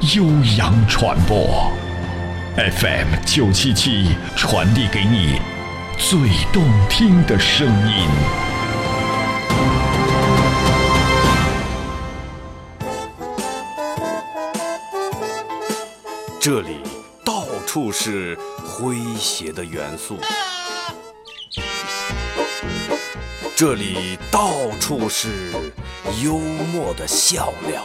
悠扬传播，FM 九七七传递给你最动听的声音。这里到处是诙谐的元素，这里到处是幽默的笑料。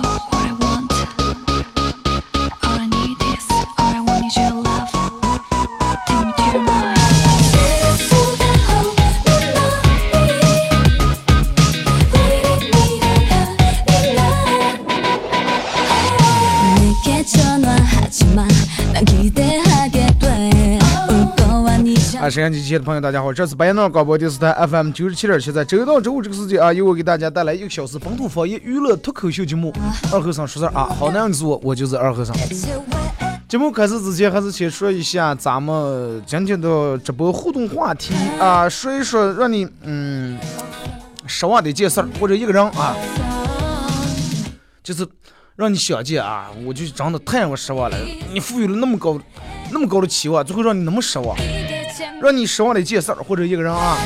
啊，沈阳机前的朋友，大家好，这是白彦淖广播电视台 FM 九十七点七，在周一到周五这个时间啊，由我给大家带来一个小时本土方言娱乐脱口秀节目《二和尚说事儿》啊，好男人是我，我就是二和尚。节目开始之前，还是先说一下咱们今天的直播互动话题啊，说一说让你嗯失望的一件事儿，或者一个人啊，就是让你想见啊，我就真的太让我失望了，你赋予了那么高那么高的期望，最后让你那么失望。让你失望的一件事儿或者一个人啊，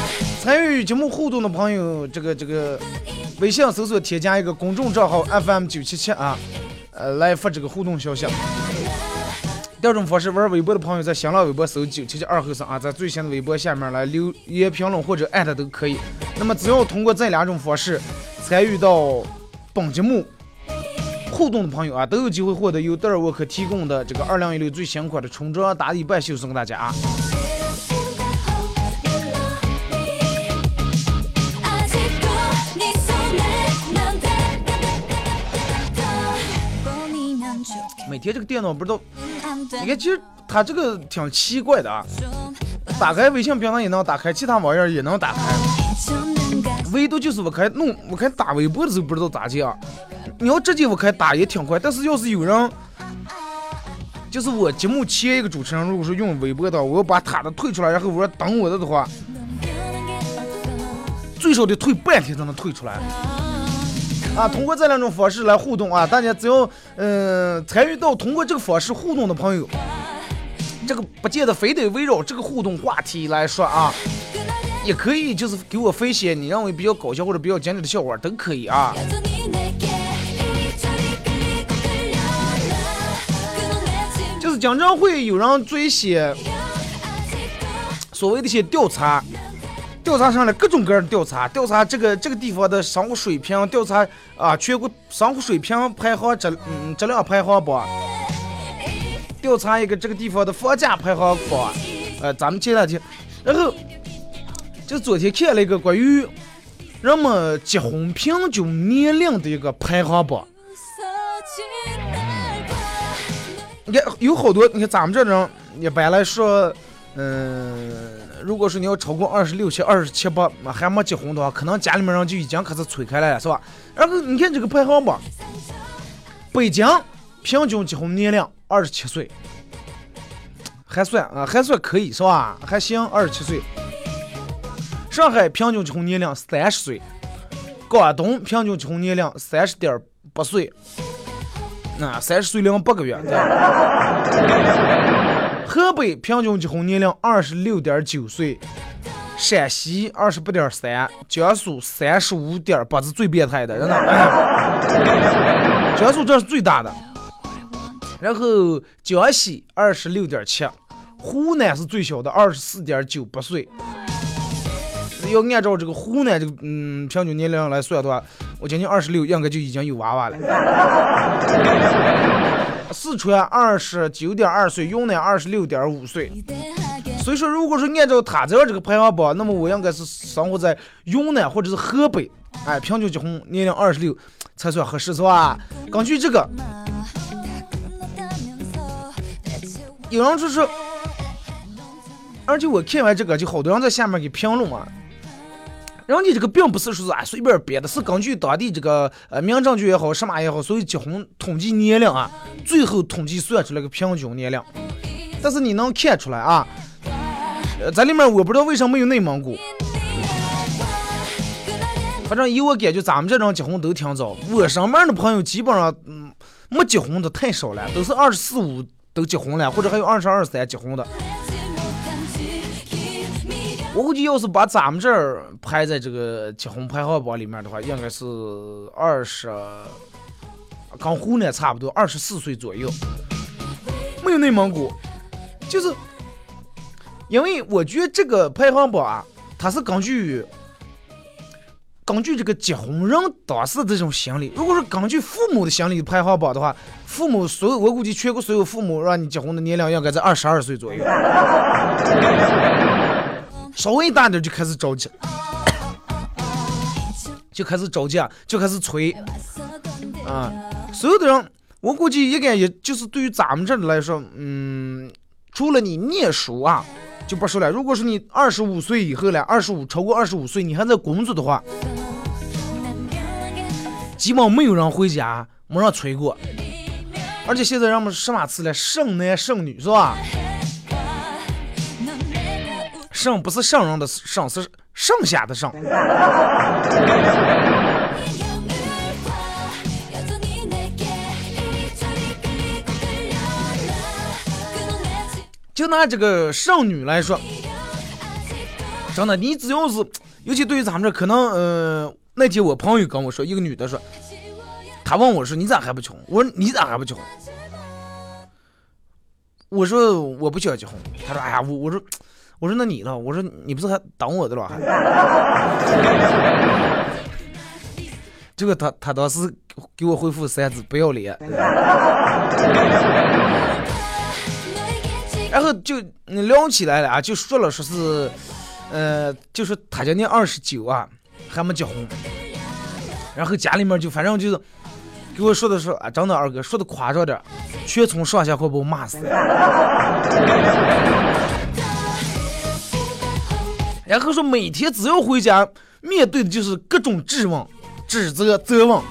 参与节目互动的朋友，这个这个微信搜索添加一个公众账号 FM 九七七啊，呃，来发这个互动消息。第二种方式，玩微博的朋友在新浪微博搜九七七二后生啊，在最新的微博下面来留言评论或者艾特都可以。那么只要通过这两种方式参与到本节目互动的朋友啊，都有机会获得由德尔沃克提供的这个二零一六最新款的春装打底半袖送给大家啊。每天这个电脑不知道，你看，其实它这个挺奇怪的啊。打开微信平台也能打开，其他玩意儿也能打开，唯独就是我开弄我开打微博的时候不知道咋接啊。你要直接我开打也挺快，但是要是有人，就是我节目前一个主持人，如果说用微博的，我要把他的退出来，然后我要等我的的话，最少得退半天才能退出来。啊，通过这两种方式来互动啊，大家只要嗯参与到通过这个方式互动的朋友，这个不见得非得围绕这个互动话题来说啊，也可以就是给我分析你认为比较搞笑或者比较经典的笑话都可以啊。就是经常会有人做一些所谓的一些调查。调查上来各种各样的调查，调查这个这个地方的生活水平，调查啊全国生活水平排行质嗯质量排行榜，调查一个这个地方的房价排行榜，呃咱们前两天，然后就昨天看了一个关于人们结婚平均年龄的一个排行榜，你看有好多，你看咱们这种一般来说，嗯。如果说你要超过二十六七、二十七八，那还没结婚的话，可能家里面人就已经开始催开了，是吧？然后你看这个排行榜，北京平均结婚年龄二十七岁，还算啊，还算可以，是吧？还行，二十七岁。上海平均结婚年龄三十岁，广东平均结婚年龄三十点八岁，那三十岁零八个月。河北平均结婚年龄二十六点九岁，陕西二十八点三，江苏三十五点八是最变态的，真的。江苏这是最大的，然后江西二十六点七，湖南是最小的二十四点九八岁，要按照这个湖南这个嗯平均年龄来算的话，我将近二十六，应该就已经有娃娃了。四川二十九点二岁，云南二十六点五岁。所以说，如果说按照他这个这个排行榜，那么我应该是生活在云南或者是河北，哎，平均结婚年龄二十六才算合适，是吧？根据这个，有人就说，而且我看完这个，就好多人在下面给评论啊。人家这个并不是说是啊随便编的，是根据当地这个呃民政局也好，什么也好，所以结婚统计年龄啊，最后统计算出来个平均年龄。但是你能看出来啊，呃，在里面我不知道为什么没有内蒙古，反正以我感觉咱们这种结婚都挺早。我身边的朋友基本上嗯没结婚的太少了，都是二十四五都结婚了，或者还有二十二三结婚的。我估计要是把咱们这儿排在这个结婚排行榜里面的话，应该是二十，跟湖南差不多，二十四岁左右。没有内蒙古，就是因为我觉得这个排行榜啊，它是根据根据这个结婚人当时这种心理。如果说根据父母的心理排行榜的话，父母所有我估计全国所有父母让你结婚的年龄应该在二十二岁左右。稍微大点就开始着急，就开始着急，就开始催，啊！所有的人，我估计应该也就是对于咱们这里来说，嗯，除了你念书啊，就不说了。如果说你二十五岁以后了，二十五超过二十五岁，你还在工作的话，基本没有人回家没人催过。而且现在人们什么词了，剩男剩女是吧？剩不是剩人的剩，是剩下的剩。就拿这个剩女来说，真的，你只要是，尤其对于咱们这，可能，呃，那天我朋友跟我说，一个女的说，她问我说：“你咋还不穷？”我说：“你咋还不结婚？”我说：“我不想结婚。”她说：“哎呀，我我说。”我说那你呢？我说你不是还等我的了？还 这个他他当时给我回复三字不要脸，然后就聊起来了啊，就说了说是，呃，就是他今年二十九啊，还没结婚，然后家里面就反正就是给我说的说啊，真的二哥说的夸张点，全村上下快把我骂死。然后说每天只要回家，面对的就是各种质问、指责、责问。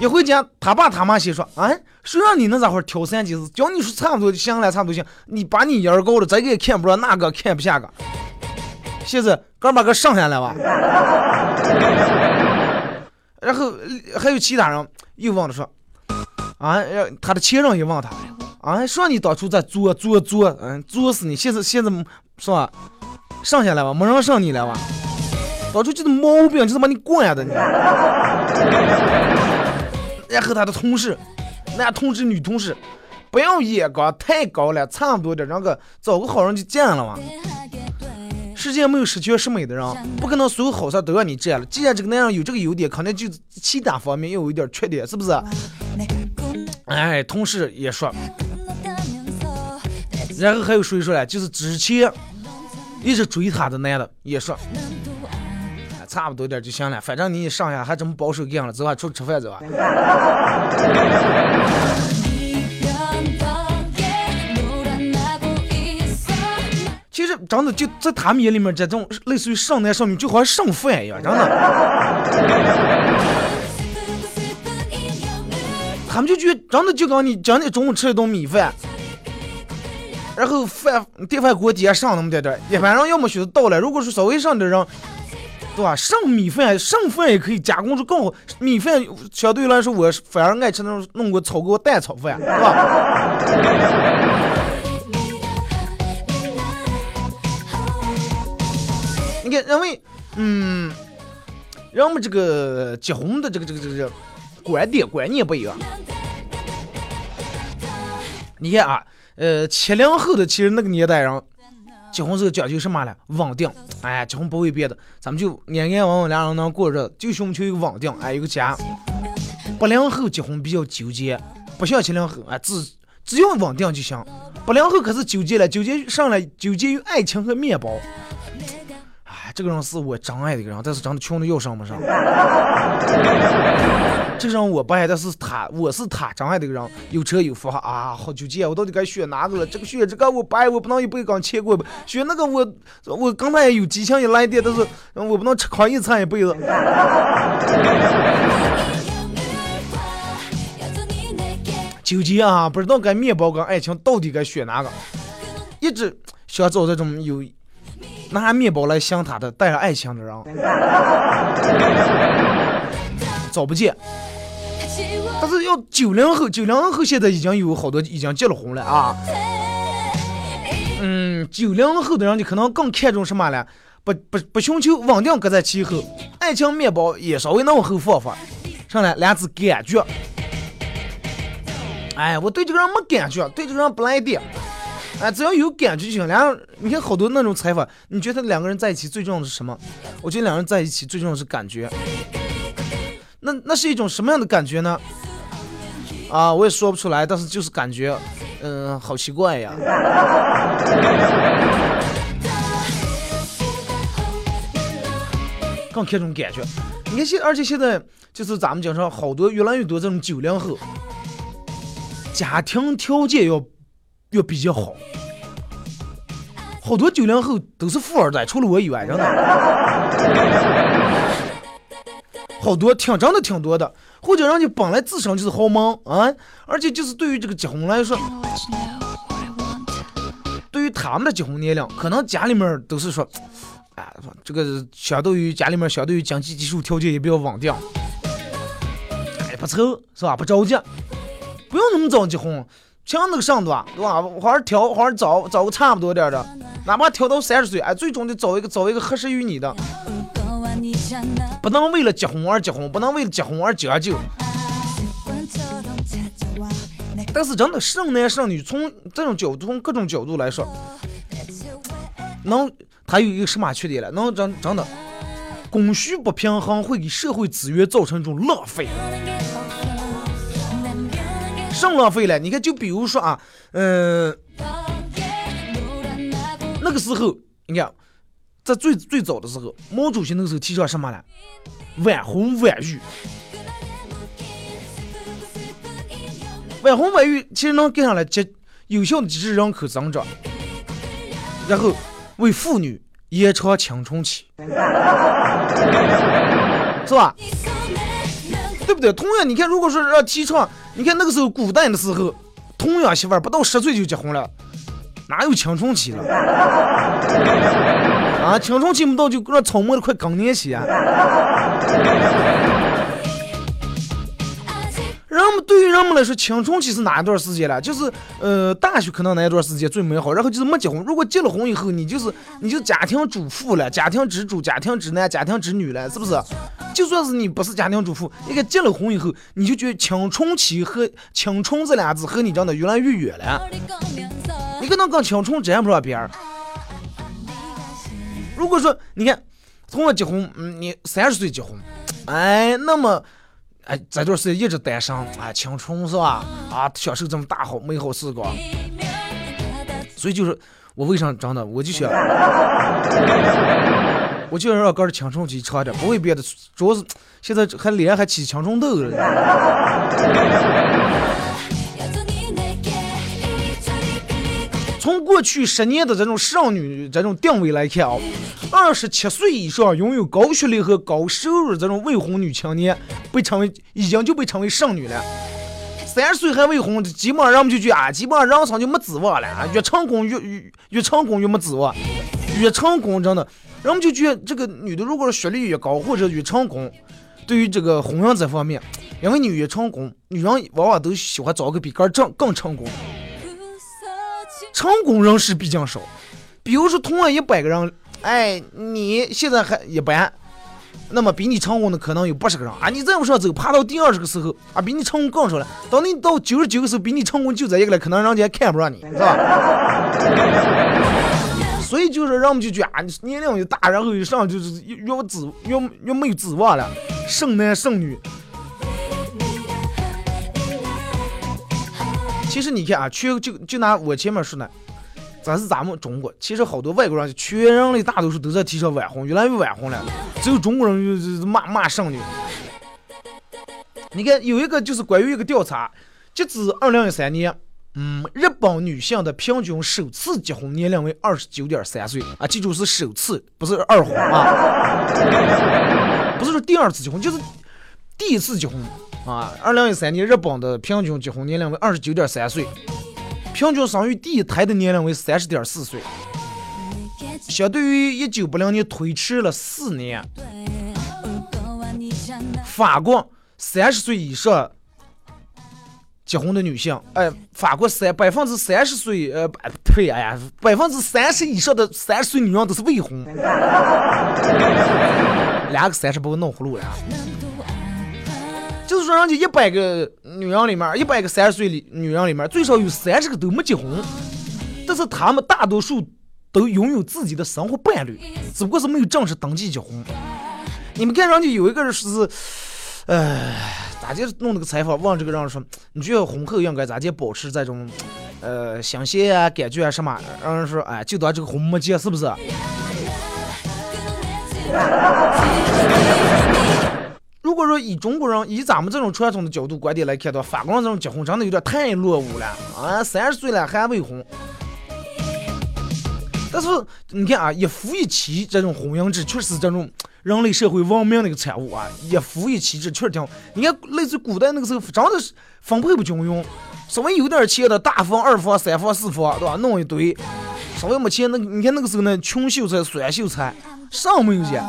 一回家，他爸他妈先说：“哎，谁让你那家伙挑三拣四，叫你说差不多就行了，差不多行。你把你眼高了，这个也看不着，那个看不下个。现在刚把个剩下来吧。然后还有其他人又问了说：“啊，他的前任也问他，啊，说你当初在作作作，嗯，作死你，现在现在是吧？”剩下来吧，没人剩你了吧？当初就是毛病，就是把你惯的你。然后他的同事，男同事、女同事，不要眼光太高了，差不多点，让个找个好人就占了嘛。世界没有十全十美的人，不可能所有好事都让你占了。既然这个男人有这个优点，肯定就其他方面又有一点缺点，是不是？哎，同事也说。然后还有谁说了？就是之前。一直追她的男的也说，差不多点就行了，反正你上下还这么保守干了，走吧，出去吃饭走吧。其实真的就在他们眼里面，这种类似于剩男剩女，就好像剩饭一样，真的。他们就觉得真的就跟你讲你中午吃一顿米饭。然后饭电饭锅底下剩那么点点，一般人要么选择倒了。如果是稍微剩点人，对吧？剩米饭，剩饭也可以加工出更好。米饭相对来说，我反而爱吃那种弄个炒锅蛋炒饭，是吧？你看，因为，嗯，人们这个结婚的这个这个这个观点观念不一样。你看啊。呃，七零后的其实那个年代人，结婚时候讲究什么了？稳定。哎，结婚不为别的，咱们就安安稳稳两人能过日子，就寻求一个稳定，哎，有个家。八零后结婚比较纠结，不像七零后，哎，只只要稳定就行。八零后可是纠结了，纠结上来，纠结于爱情和面包。哎，这个人是我真爱的一个人，但是真的穷的要上不上。这个人我不爱，但是他，我是他真爱的一个人，有车有房啊，好纠结，我到底该选哪个了？这个选这个我不爱，我不能一辈子刚牵过吧？选那个我，我跟他也有激情也来电，但是我不能吃糠一餐一辈子。纠结啊，不知道该面包跟爱情到底该选哪个，一直想找这种有拿面包来想他的带着爱情的人，找不见。但是要九零后，九零后现在已经有好多已经结了婚了啊。嗯，九零后的人就可能更看重什么了？不不不寻求稳定搁在其后，爱情面包也稍微能往后放放，上来两字感觉。哎，我对这个人没感觉，对这个人不来电。哎，只要有感觉就行。两，你看好多那种采访，你觉得两个人在一起最重要的是什么？我觉得两个人在一起最重要的是感觉。那那是一种什么样的感觉呢？啊，我也说不出来，但是就是感觉，嗯，好奇怪呀。更看重感觉。你看现，而且现在就是咱们经常好多越来越多这种九零后。家庭条件要要比较好，好多九零后都是富二代，除了我以外，真的，好多挺真的挺多的，或者人家本来自身就是豪门啊，而且就是对于这个结婚来说，对于他们的结婚年龄，可能家里面都是说，哎，这个相对于家里面相对于经济基础条件也比较稳定，哎，不愁是吧？不着急。不用那么早结婚，像那个上的对吧？或者挑，或者找找个差不多点的，哪怕挑到三十岁，哎，最终得找一个找一个合适于你的。不能为了结婚而结婚，不能为了结婚而将就。但是真的剩男剩女，从这种角度，从各种角度来说，能他有一个什么缺点了？能真真的供需不平衡，会给社会资源造成一种浪费。上浪费了，你看，就比如说啊，嗯，那个时候，你看，在最最早的时候，毛主席那个时候提倡什么了？晚婚晚育。晚婚晚育其实能跟上来，接有效的抑制人口增长，然后为妇女延长青春期，是吧？对不对？同样，你看，如果说让提倡，你看那个时候古代的时候，同样媳妇儿不到十岁就结婚了，哪有青春期了？啊，青春期不到就让草木的快更年期啊！人们对于人们来说，青春期是哪一段时间了？就是呃，大学可能那一段时间最美好，然后就是没结婚。如果结了婚以后，你就是你就家庭主妇了，家庭支柱、家庭之男、家庭之女了，是不是？就算是你不是家庭主妇，你看结了婚以后，你就觉得青春期和青春这俩字和你长得越来越远了。你可能跟青春沾不上边儿。如果说你看，从我结婚，嗯，你三十岁结婚，哎，那么。哎，这段时间一直单身，哎，青春是吧？啊，享受这么大好美好时光，所以就是我为啥真的，我就想，我就想让哥的青春期长点，不会别的，主要是现在还脸还起青春痘了。过去十年的这种剩女这种定位来看啊，二十七岁以上拥有高学历和高收入这种未婚女青年，被称为已经就被称为剩女了。三十岁还未婚，基本上人们就觉得啊，基本上人生就没指望了啊。越成功越越越成功越没指望，越成功真的，人们就觉得这个女的如果是学历越高或者越成功，对于这个婚姻这方面，因为你越成功，女人往往都喜欢找个比个正更成功。成功人士比较少，比如说同样一百个人，哎，你现在还一般，那么比你成功的可能有八十个人啊。你再往上走，爬到第二十个时候啊，比你成功更少了。当你到九十九个时候，比你成功就这一个了，可能人家还看不上你，是吧？所以就是人们就觉得啊，年龄越大，然后一上就是越越指越越没有指望了，剩男剩女。其实你看啊，全就就拿我前面说的，咱是咱们中国，其实好多外国人，全人类大多数都在提倡晚婚，越来越晚婚了，只有中国人就骂骂剩女。你看有一个就是关于一个调查，截至二零一三年，嗯，日本女性的平均首次结婚年龄为二十九点三岁。啊，记住是首次，不是二婚啊，不是说第二次结婚，就是第一次结婚。啊，二零一三年日本的平均结婚年龄为二十九点三岁，平均生育第一胎的年龄为三十点四岁，相对于一九八零年推迟了四年。法国三十岁以上结婚的女性，哎，法国三百分之三十岁，呃，呸，哎呀，百分之三十以上的三十岁女人都是未婚，两个三十把我弄葫芦了。就是说，人家一百个女人里面，一百个三十岁的女人里面，最少有三十个都没结婚，但是她们大多数都拥有自己的生活伴侣，只不过是没有正式登记结婚。你们看，人家有一个人是，哎，咋就弄那个采访，问这个人说，你觉得婚后应该咋就保持这种，呃，新鲜啊，感觉啊什么？让人说，哎，就当这个婚没结，是不是？如果说以中国人以咱们这种传统的角度观点来看的话，法国人这种结婚真的有点太落伍了啊！三十岁了还未婚。但是你看啊，一夫一妻这种婚姻制确实是这种人类社会文明的一个产物啊！一夫一妻制确实挺好，你看类似古代那个时候真的是分配不均匀，稍微有点钱的大房、二房、三房、四房，对吧？弄一堆，稍微没钱那你看那个时候呢，穷秀才、酸秀才，上没有钱。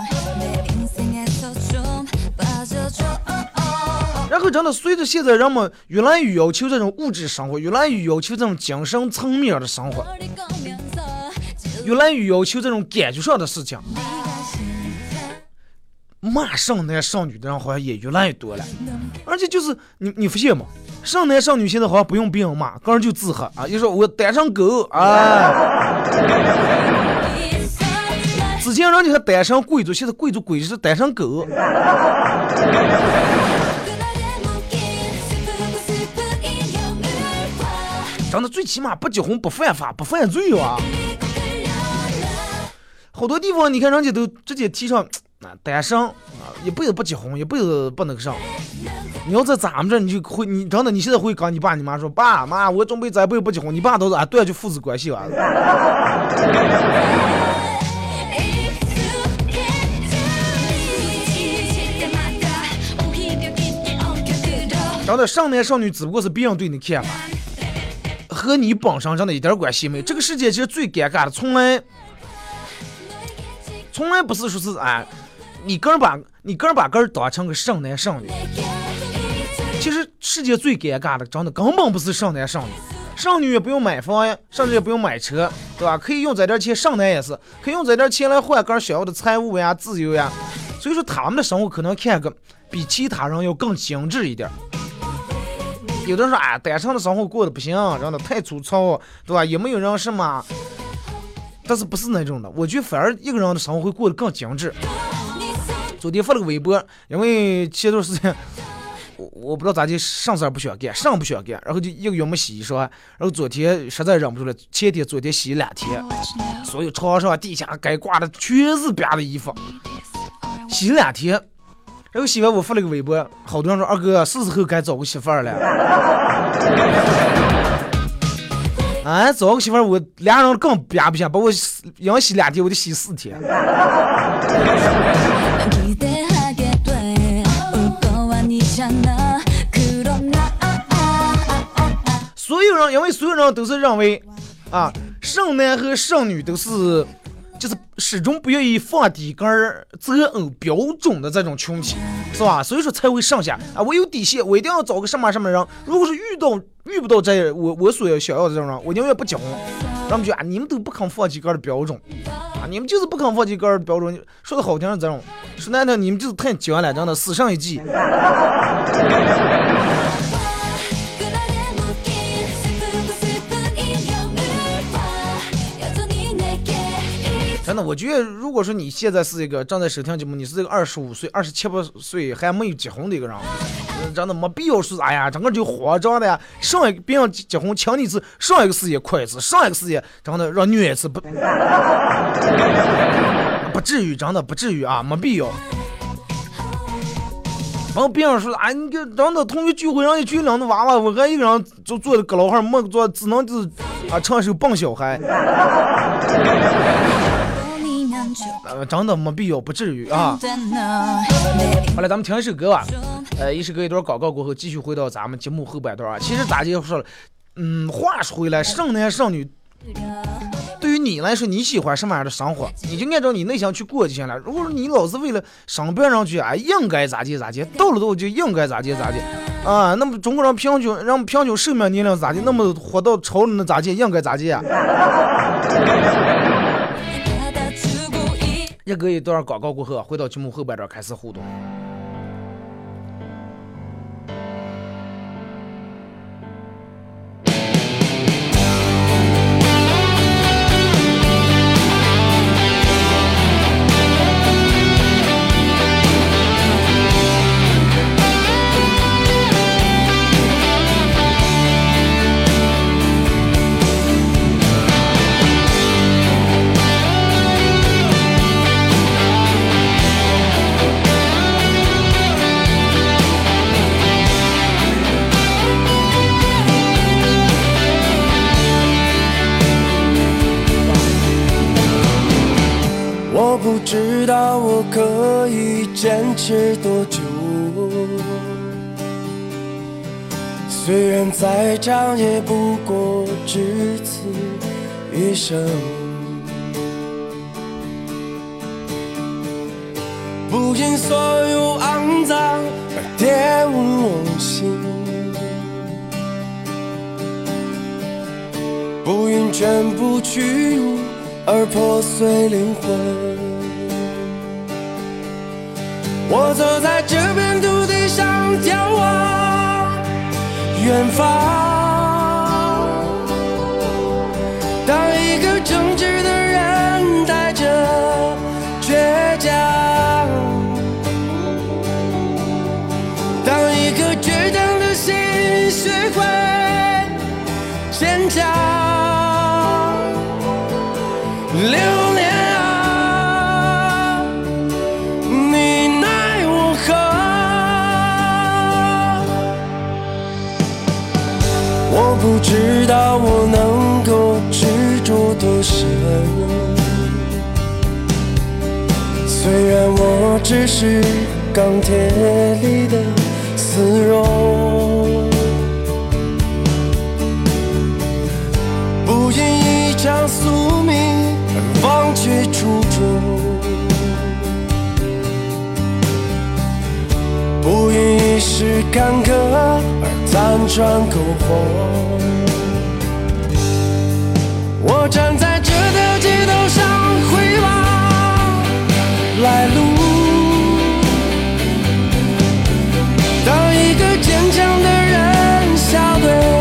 真的随着现在人们越来越要求这种物质生活，越来越要求这种精神层面的生活，越来越要求这种感觉上的事情，骂剩男剩女的人好像也越来越多了。而且就是你你发现吗？剩男剩女现在好像不用别人骂，个人就自黑啊！就说我单身狗啊。之前人家还单身贵族，现在贵族贵是单身狗。真的最起码不结婚不犯法不犯罪哇！好多地方你看人家都直接提倡啊单身啊一辈子不结婚一辈子不那个啥。你要在咱们这你就会你真的你现在会跟你爸你妈说爸妈我准备这辈子不结婚，你爸都是啊断绝父子关系啊。真的少男少女只不过是别人对你看法。和你本身真的一点关系没有。这个世界其实最尴尬的，从来，从来不是说是哎，你个人把你个人把个人当成个剩男剩女。其实世界最尴尬的，真的根本不是剩男剩女，剩女也不用买房呀，甚至也不用买车，对吧？可以用这点钱，剩男也是可以用这点钱来换个人想要的财务呀、自由呀。所以说他们的生活可能看个比其他人要更精致一点。有的人说啊，单身的生活过得不行，真的太粗糙，对吧？也没有人什么，但是不是那种的。我觉得反而一个人的生活会过得更精致。昨天发了个微博，因为前段时间我我不知道咋的，上色不想干，上不想干，然后就一个月没洗衣裳，然后昨天实在忍不住了，前天昨天洗两天，所有床上地下该挂的全是别的衣服，洗两天。然后媳妇我发了个微博，好多人说二哥是时候该找个媳妇儿了。啊，找个媳妇儿我俩人更憋不下，把我养洗两天我得洗四天。所有人因为所有人都是认为啊，剩男和剩女都是。就是始终不愿意放低个儿择偶标准的这种群体，是吧？所以说才会剩下啊，我有底线，我一定要找个什么什么人。如果是遇到遇不到这我我所要想要的这种人，我宁愿不结婚。他们就啊，你们都不肯放低个儿的标准啊，你们就是不肯放低个儿的标准。说的好听是这种，说难听你们就是太僵了，真的死上一计。我觉得，如果说你现在是一个正在收听节目，你是一个二十五岁、二十七八岁还没有结婚的一个人，真的没必要说，哎呀，整个就慌张的呀。上一个别人结婚请你一次，上一个事业快一次，上一个事业真的让虐一次不，不至于，真的不至于啊，没必要。然后别人说，哎，你这真的同学聚会让你聚两个娃娃，我还一个人就坐在阁楼上，没坐，只能就是啊唱首笨小孩。呃，真的没必要，不至于啊。好了，咱们听一首歌吧。呃，一首歌一段广告过后，继续回到咱们节目后半段啊。其实咋就说了，嗯，话说回来，剩男剩女。对于你来说，你喜欢什么样的生活，你就按照你内心去过就行了。如果说你老是为了上别人去，啊，应该咋地咋地，到了都就应该咋地咋地啊？那么中国人平均让平均寿命年龄咋地？那么活到超人的咋地？应该咋地啊？一个一段广告过后，回到节目后半段开始互动。长也不过只此一生。不因所有肮脏而玷污我心，不因全部屈辱而破碎灵魂。我走在这片土地上，眺望远方。正直的人带着倔强，当一颗倔强的心学会坚强。是钢铁里的丝绒，不因一场宿命而忘却初衷，不因一时坎坷而辗转苟活。我站在这条街道上回望来路。想的人笑的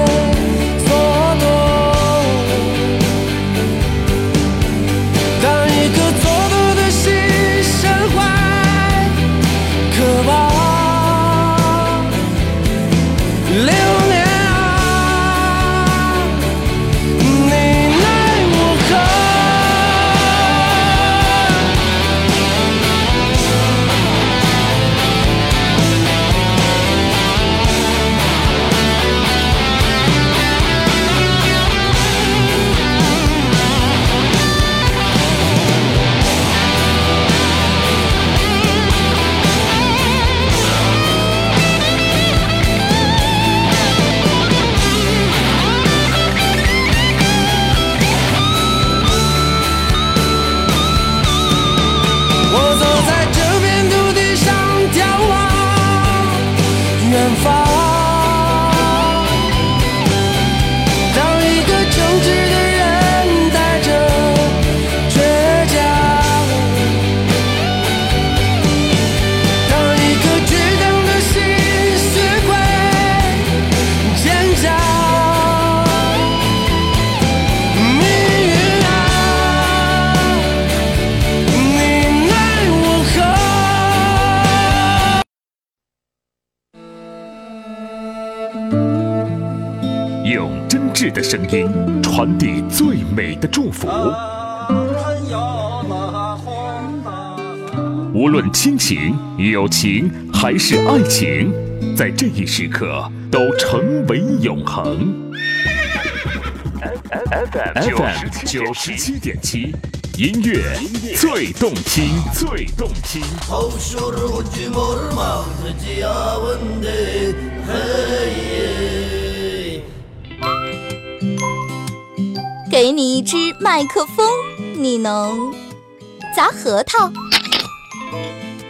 友情还是爱情，在这一时刻都成为永恒。FM 九十七点七，音乐最动听，最动听。给你一支麦克风，你能砸核桃、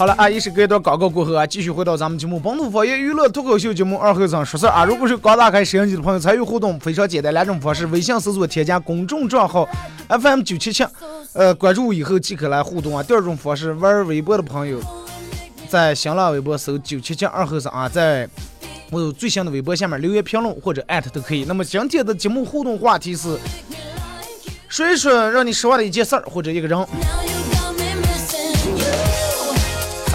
好了，啊，一是隔一段广告过后啊，继续回到咱们节目《本土方言娱乐脱口秀》节目二后生说事儿啊。如果是刚打开摄像机的朋友，参与互动非常简单，两种方式：微信搜索添加公众账号 FM 九七七，呃，关注以后即可来互动啊。第二种方式，玩微博的朋友，在新浪微博搜九七七二后生啊，在我最新的微博下面留言评论或者艾特都可以。那么今天的节目互动话题是，说一说让你失望的一件事儿或者一个人。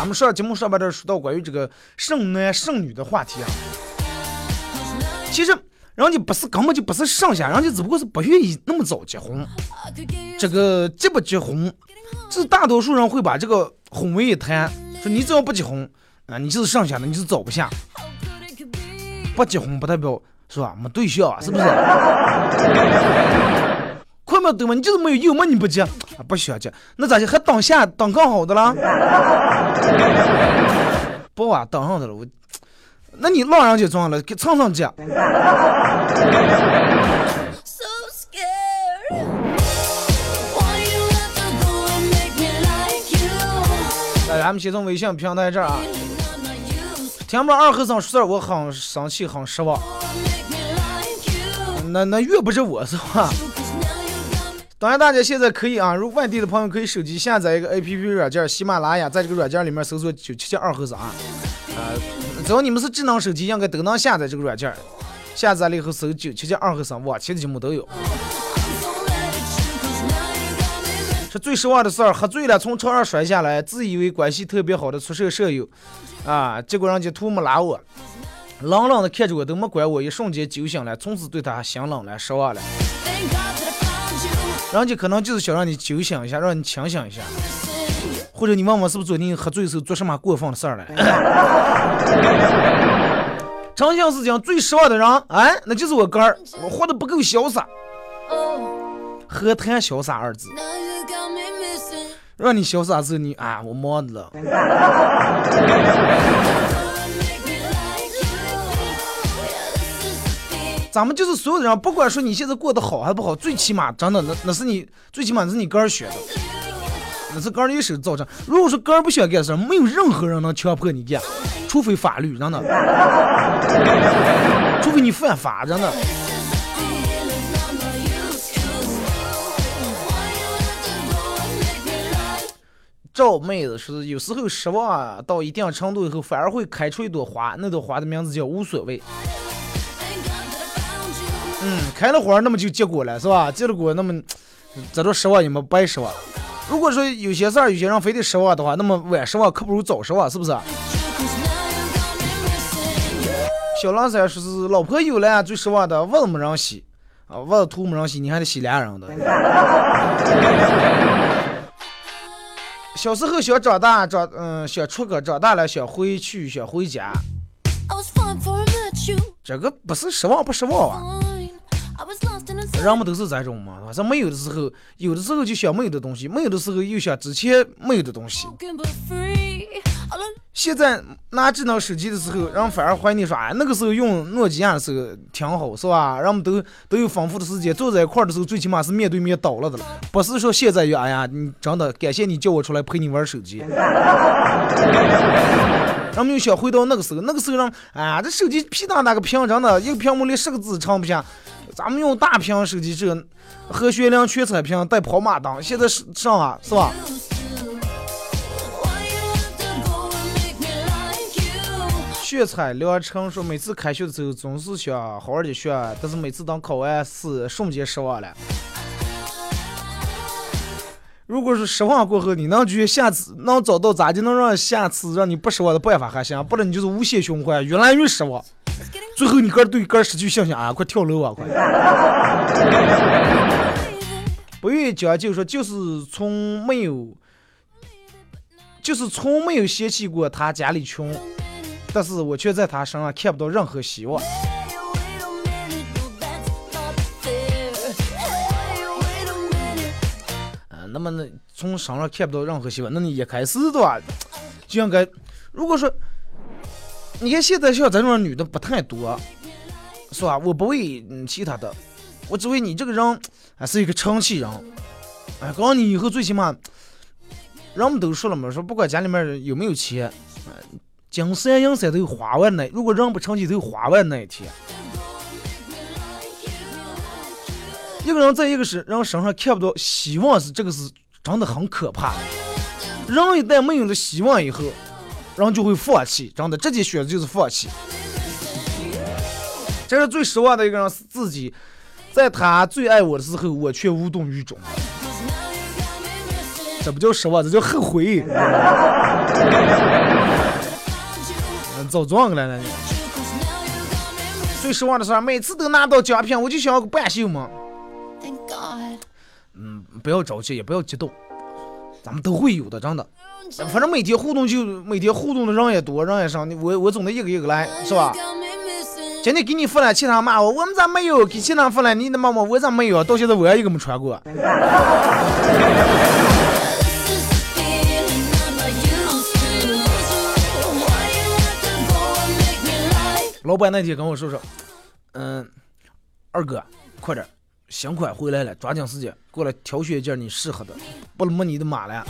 我们上节目上半段说到关于这个剩男剩女的话题啊，其实人家不是根本就不是剩下，人家只不过是不愿意那么早结婚。这个结不结婚，这大多数人会把这个婚为一谈，说你只要不结婚啊，你就是剩下的，你是找不下。不结婚不代表是吧？没对象啊，是不是？快没对吗？你就是没有有么你不接啊？不需要接，那咋的？还当下当更好的了？不啊，当上的了我。那你老人家装了，给蹭蹭结。来，咱们先从微信平台这儿啊，听不着二和尚说事儿，我很生气，很失望。那那越不是我是吧？当然，大家现在可以啊，如外地的朋友可以手机下载一个 A P P 软件喜马拉雅，在这个软件里面搜索九七七二和尚啊，呃，只要你们是智能手机，应该都能下载这个软件。下载了以后搜九七七二和尚，往期的节目都有。是最失望的事儿，喝醉了从床上摔下来，自以为关系特别好的宿舍舍友啊，结果人家图没拉我，冷冷的看着我，都没管我，一瞬间酒醒了，从此对他心冷了，失望了。人家可能就是想让你酒醒一下，让你清醒一下，或者你问我是不是昨天喝醉时候做什么过分的事儿了？长相思讲最失望的人，哎，那就是我哥儿，我活得不够潇洒。何谈潇洒二字？让你潇洒时你啊，我忙的了。咱们就是所有的人，不管说你现在过得好还不好，最起码真的那那是你最起码是你个人选的，那是个人一手造成。如果说个人不想干事，没有任何人能强迫你干，除非法律，真的，除非你犯法，真的。赵妹子说，有时候失望到一定程度以后，反而会开出一朵花，那朵花的名字叫无所谓。嗯，开了花那么就结果了是吧？结了果那么，这都失望也没白失望。如果说有些事儿有些人非得失望的话，那么晚失望可不如早失望，是不是？小狼三说是老婆有了最失望的袜子没人洗啊，袜子秃没人洗，你还得洗俩人的。小时候想长大，长嗯想出个，长大了想回去，想回家。这个不是失望不失望啊？人们都是这种嘛，是没有的时候，有的时候就想没有的东西，没有的时候又想之前没有的东西。现在拿智能手机的时候，人反而怀念说，哎，那个时候用诺基亚的时候挺好，是吧？人们都都有丰富的时间，坐在一块的时候，最起码是面对面倒了的了，不是说现在有，哎呀，你真的感谢你叫我出来陪你玩手机。人们又想回到那个时候，那个时候让，哎呀，这手机屁大那个屏，真的一个屏幕连十个字撑不下。咱们用大屏手机，这个和学亮全彩屏带跑马灯，现在是上啊，是吧？炫彩良辰说，每次开学的时候总是想好好的学，但是每次当考完试，瞬间失望了。如果是失望过后，你能觉下次能找到咋就能让下次让你不失望的办法还行，不然你就是无限循环，越来越失望，最后你哥对哥失去信心啊，快跳楼啊，快！不愿意讲，就说就是从没有，就是从没有嫌弃过他家里穷，但是我却在他身上看不到任何希望。那么呢，从身上看不到任何希望。那你一开始的话，就应该，如果说，你看现在像咱这种女的不太多，是吧？我不为其他的，我只为你这个人还是一个成器人。哎，告诉你以后最起码，人们都说了嘛，说不管家里面有没有钱，金山银山都有花完那，如果人不成器，都有花完那一天。一个人在一个是人身上看不到希望，是这个是真的很可怕。人一旦没有了希望以后，人就会放弃，真的直接选择就是放弃。这是最失望的一个人是自己，在他最爱我的时候，我却无动于衷。这不叫失望，这叫后悔。早撞了呢！最失望的是，每次都拿到奖品，我就想要个半袖嘛。嗯，不要着急，也不要激动，咱们都会有的，真的。反正每天互动就每天互动的人也多，人也少，我我总得一个一个来，是吧？今天给你发了，其他骂我，我们咋没有？给其他发了，你的妈妈我咋没有？到现在我也一个没穿过。老板那天跟我说说，嗯，二哥，快点。新款回来了，抓紧时间过来挑选一件你适合的，不能没你的码了。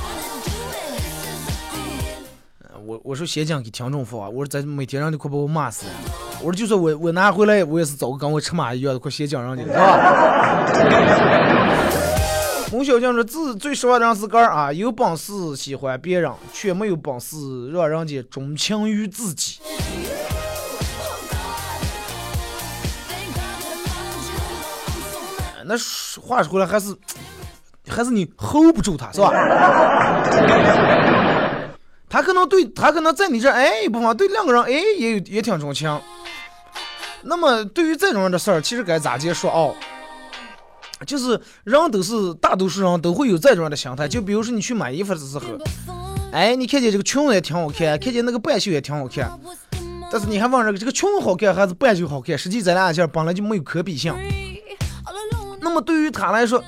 我我说先讲给听众说啊，我说咱每天让你快把我骂死了。我说就算我我拿回来，我也是找个跟我吃马一样的，快先讲让你，是吧？洪小将说自最失望的是个儿啊，有本事喜欢别人，却没有本事让人家钟情于自己。那话说回来，还是还是你 hold 不住他，是吧？他可能对他可能在你这哎一部分，对两个人哎也有也挺钟情。那么对于这种人的事儿，其实该咋结束哦？就是人都是大多数人都会有这种样的心态。就比如说你去买衣服的时候，哎，你看见这个裙子也挺好看，看见那个半袖也挺好看，但是你还问这个这个裙子好看还是半袖好看？实际咱俩件本来就没有可比性。那么对于他来说，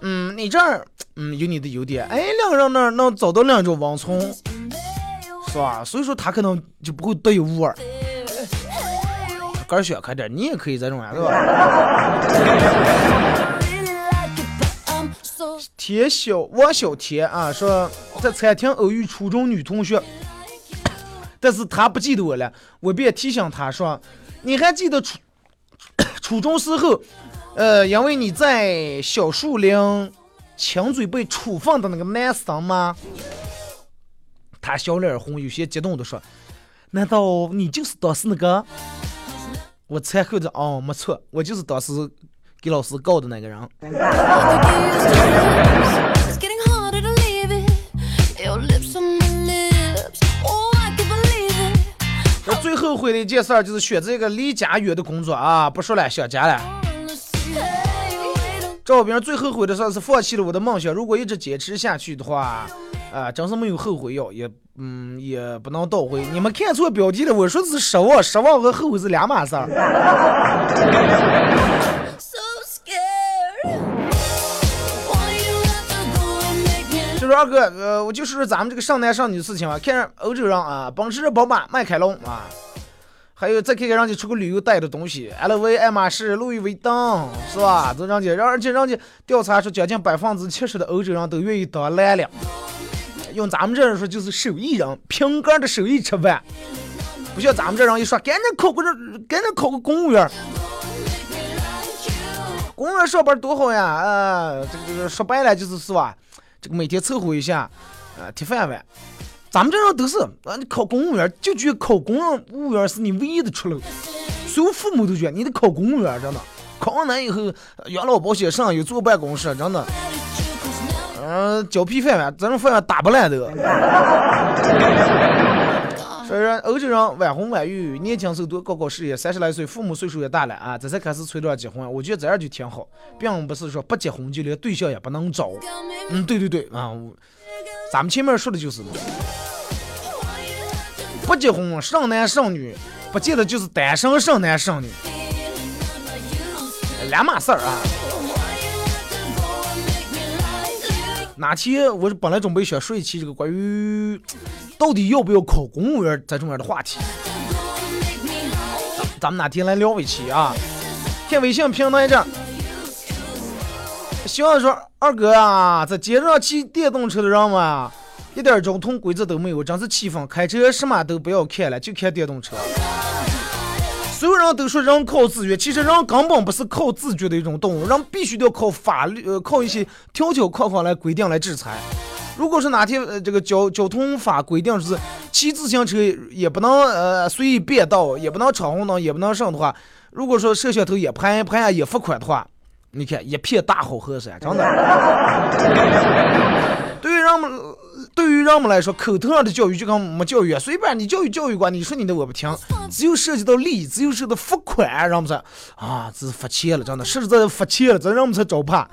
嗯，你这儿，嗯，有你的优点，哎，两个人那儿能找到两种王聪，是吧？所以说他可能就不会独一无二。儿选开点，你也可以这种呀，是吧？天小王小天啊，说在餐厅偶遇初中女同学，但是他不记得我了，我便提醒他说，你还记得初 初中时候？呃，因为你在小树林亲嘴被处分的那个男生吗？他小脸红，有些激动的说：“难道你就是当时那个？”我猜后的哦，没错，我就是当时给老师告的那个人。我最后悔的一件事就是选择一个离家远的工作啊！不说了，想家了。赵兵最后悔的算是放弃了我的梦想。如果一直坚持下去的话，啊，真是没有后悔药，也嗯，也不能倒回。你们看错标题了，我说的是失望，失望和后悔是两码事。儿不是二哥？呃，我就说说咱们这个上男上女的事情吧。看欧洲人啊，奔驰、宝马、迈凯龙啊。还有再看看人家出个旅游带的东西，LV、爱马仕、路易威登，是吧？这人家，而且人家调查说，将近百分之七十的欧洲人都愿意当蓝领。用咱们这人说，就是手艺人，凭个的手艺吃饭，不像咱们这人一说，赶紧考个这，赶紧考个公务员。公务员上班多好呀，啊，这个这个说白了就是是吧？这个每天凑合一下，啊，铁饭碗。咱们这人都是，啊，你考公务员就觉得考公务员是你唯一的出路。所有父母都觉得你得考公务员，真的。考完难以后，养老保险上有坐办公室，真的。嗯，胶皮饭碗，这种饭碗打不烂的。说欧洲人晚婚晚育，年轻时候多搞搞事业，三十来岁父母岁数也大了啊，这才开始催着结婚。我觉得这样就挺好，并不是说不结婚就连对象也不能找。嗯，对对对啊，咱们前面说的就是，不结婚剩男剩女，不见得就是单身剩男剩女，两码事儿啊。哪天我本来准备想说一期这个关于。到底要不要考公务员这种样的话题？咱们哪天来聊一期啊？看微信平台这，希望说二哥啊，在街上骑电动车的人们啊，一点交通规则都没有，真是气愤！开车什么都不要看了，就看电动车。所有人都说人靠自觉，其实人根本不是靠自觉的一种动物，人必须得靠法律，呃，靠一些条条框框来规定来制裁。如果是哪天呃这个交交通法规定是骑自行车也不能呃随意变道，也不能闯红灯，也不能上的话，如果说摄像头也拍拍下也罚款的话，你看一片大好河山，真的。对于人们对于人们来说，口头上的教育就跟没教育，随便你教育教育过，你说你的我不听。只有涉及到利益，只有涉及到罚款，人们才啊，这是罚钱了，真的，实实在在罚钱了，这人们才招怕。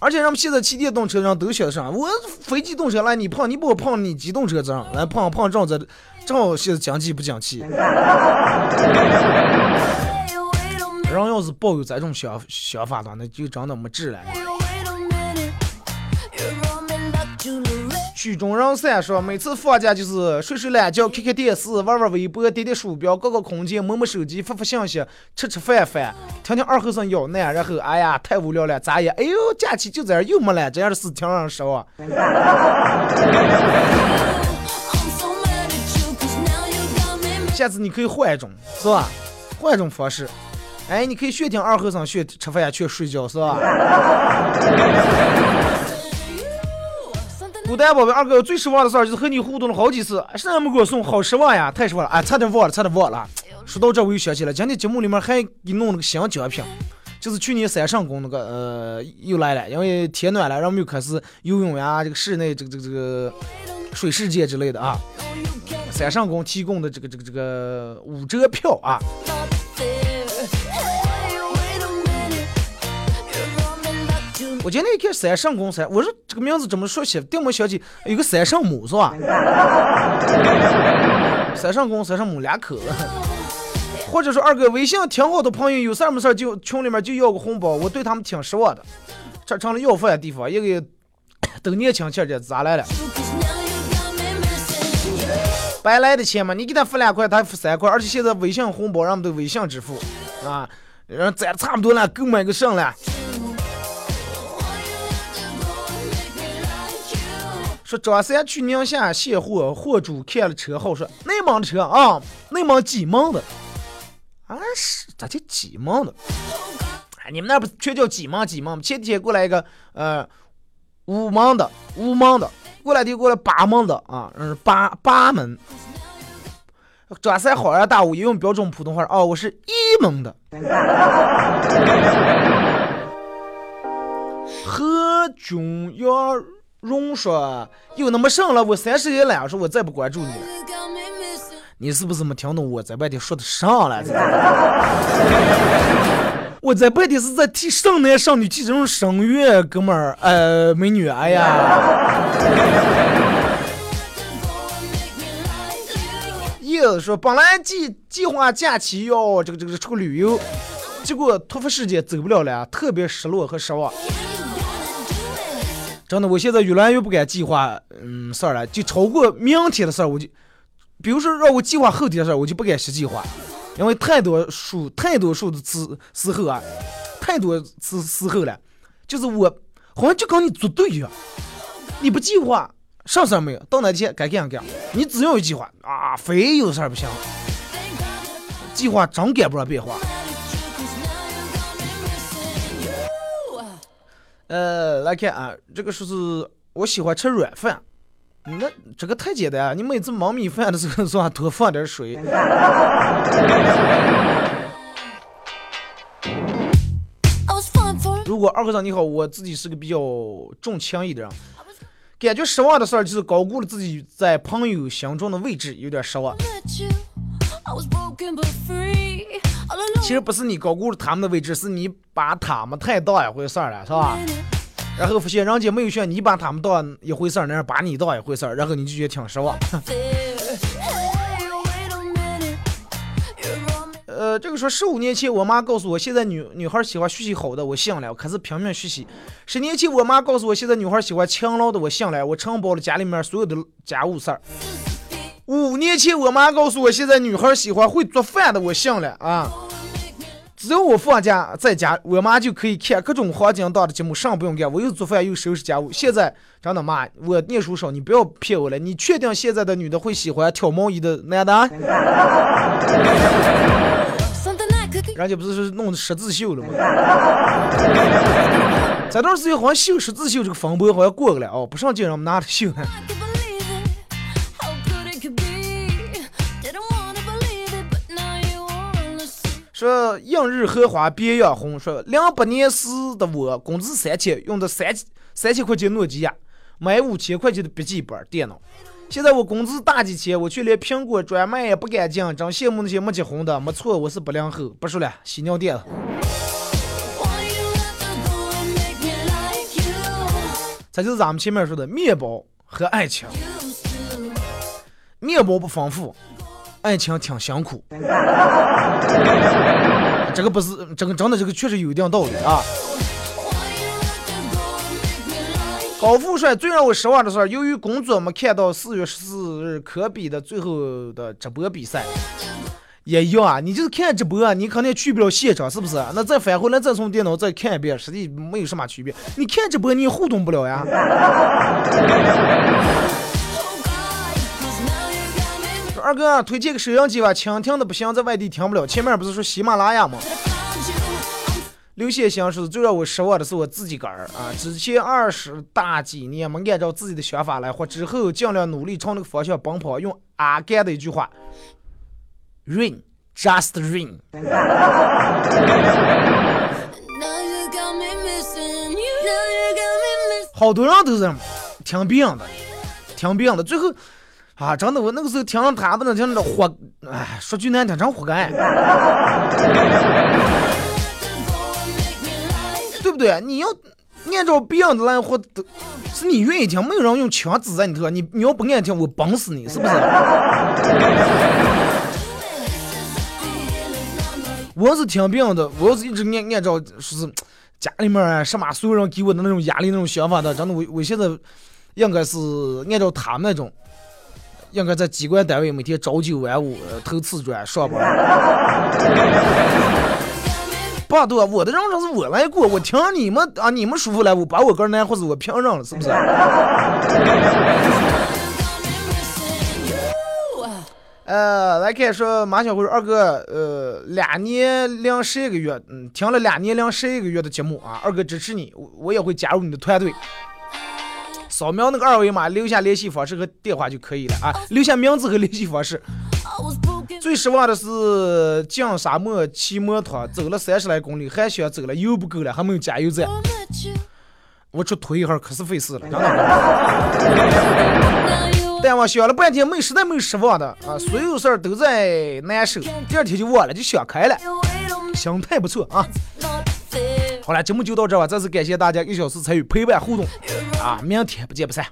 而且人们现在骑电动车上都晓得啥？我非机动车来，你碰你不碰你机动车这样来碰碰正在正好现在讲气不讲气。人要是抱有这种想想法的，那就真的没治了。曲中人散说，每次放假就是睡睡懒觉，看看电视，玩玩微博，点点鼠标，搞搞空间，摸摸手机，发发信息，吃吃饭饭，听听二后生咬奶，然后哎呀太无聊了，咋也哎呦假期就这样又没了，这样的事挺让人失望。下次你可以换一种，是吧？换一种方式，哎，你可以学听二和尚学吃饭去睡觉，是吧？孤单宝贝二哥最失望的事儿就是和你互动了好几次，什么没给我送，好失望呀，太失望了，哎，差点忘了，差点忘了。说到这我又想起来，今天节目里面还给弄了个新奖品，就是去年三圣宫那个呃又来了，因为天暖了，然后又开始游泳呀，这个室内这个这个这个水世界之类的啊。三圣宫提供的这个这个这个五折票啊。我今天一看三圣公三，我说这个名字怎么说起？定没想起有个三圣母是吧？三圣公三圣母俩口，或者说二哥微信挺好的朋友，有事儿没事儿就群里面就要个红包，我对他们挺失望的。这成了要饭的地方，一个都年轻气的，咋来了？白来的钱嘛，你给他付两块，他付三块，而且现在微信红包人们都微信支付啊，人攒差不多了，够买个肾了。说张三去宁夏卸货，货主看了车号，说内蒙的车啊，内蒙几蒙的，啊是咋叫几蒙的？哎，你们那不全叫几蒙几蒙前天过来一个呃五蒙的五蒙的，过来的过来八蒙的啊，嗯八八门。张三恍然大悟，也用标准普通话哦，我是一蒙的。何炅要。荣说：“有那么上了，我三十一了，说我再不关注你了。你是不是没听懂我在外地说的上了？我在外地是在替剩男剩女替这种声乐哥们儿，呃，美女，哎呀。意思说，本来计计划假期要这个这个出个旅游，结果突发事件走不了了，特别失落和失望。”真的，我现在越来越不敢计划嗯事儿了，就超过明天的事儿，我就，比如说让我计划后天的事儿，我就不敢去计划，因为太多数太多数的时时候啊，太多时时候了，就是我好像就跟你作对一样，你不计划啥事儿没有，到那天该干干，你只要有计划啊，非有事儿不行，计划真赶不上变化。呃，来看啊，这个说是我喜欢吃软饭，那这个太简单啊！你每次忙米饭的时候，是吧多放点水。如果二科长你好，我自己是个比较重情义的人，感觉失望的事儿就是高估了自己在朋友心中的位置，有点失望。其实不是你高估了他们的位置，是你把他们太当一回事儿了，是吧？然后发现人家没有像你把他们当一回事儿，那样把你当一回事儿，然后你就觉得挺失望。呃，这个说十五年前我妈告诉我，现在女女孩喜欢学习好的，我信了，可是拼命学习。十年前我妈告诉我，现在女孩喜欢勤劳的，我信了，我承包了家里面所有的家务事儿。五年前我妈告诉我，现在女孩喜欢会做饭的，我信了啊。只要我放假在家，我妈就可以看各种黄金档的节目，啥不用干，我又做饭又收拾家务。现在真的妈，我念书少，你不要骗我了。你确定现在的女的会喜欢挑毛衣的男的？人家不是是弄的十字绣了吗？这段时间好像绣十字绣这个风波好像过去了哦，不上街人们拿着绣。说映日荷花别样红。说零八年时的我，工资三千，用的三三千块钱诺基亚，买五千块钱的笔记本电脑。现在我工资大几千，我却连苹果专卖也不敢进，真羡慕那些没结婚的。没错，我是八零后，不说了，洗尿垫了。这就是咱们前面说的面包和爱情，面包不丰富。爱情挺辛苦，这个不是，这个真的，这个确实有一定道理啊。高富帅最让我失望的是，由于工作没看到四月十四日科比的最后的直播比赛。也一样啊，你就是看直播，你肯定去不了现场，是不是？那再返回来再从电脑再看一遍，实际没有什么区别。你看直播，你互动不了呀。二哥，推荐个收音机吧，蜻蜓的不行，在外地听不了。前面不是说喜马拉雅吗？刘先生说，最让我失望的是我自己个儿啊！之前二十大几年没按照自己的想法来活，之后尽量努力朝那个方向奔跑。用阿甘的一句话：Rain, just rain。好多人都是听病的，听病的，最后。啊，真的，我那个时候听他们那听着活，哎，说句难听，真活该，对不对？你要按照别人的来活，是你愿意听，没有人用枪指着你头，你你要不爱听，我崩死你，是不是？我是听别人的，我要是一直按按照说是家里面啊什么所有人给我的那种压力、那种想法的，真的，我我现在应该是按照他们那种。应该在机关单位每天朝九晚五投瓷砖上班。不对，我的人生是我来过，我听你们啊，你们舒服了，我把我个难，或者我平忍了，是不是？呃，来看说马小辉二哥，呃，两年零十一个月，嗯，听了两年零十一个月的节目啊，二哥支持你，我也会加入你的团队。扫描那个二维码，留下联系方式和电话就可以了啊！留下名字和联系方式。最失望的是进沙漠骑摩托，走了三十来公里，还想走了，油不够了，还没有加油站。我去推一下，可是费事了，真的。但我想了半天，没实在没有失望的啊，所有事儿都在难受，第二天就忘了，就想开了，心态不错啊。好了，节目就到这吧，再次感谢大家一小时参与陪伴互动啊！明天不见不散。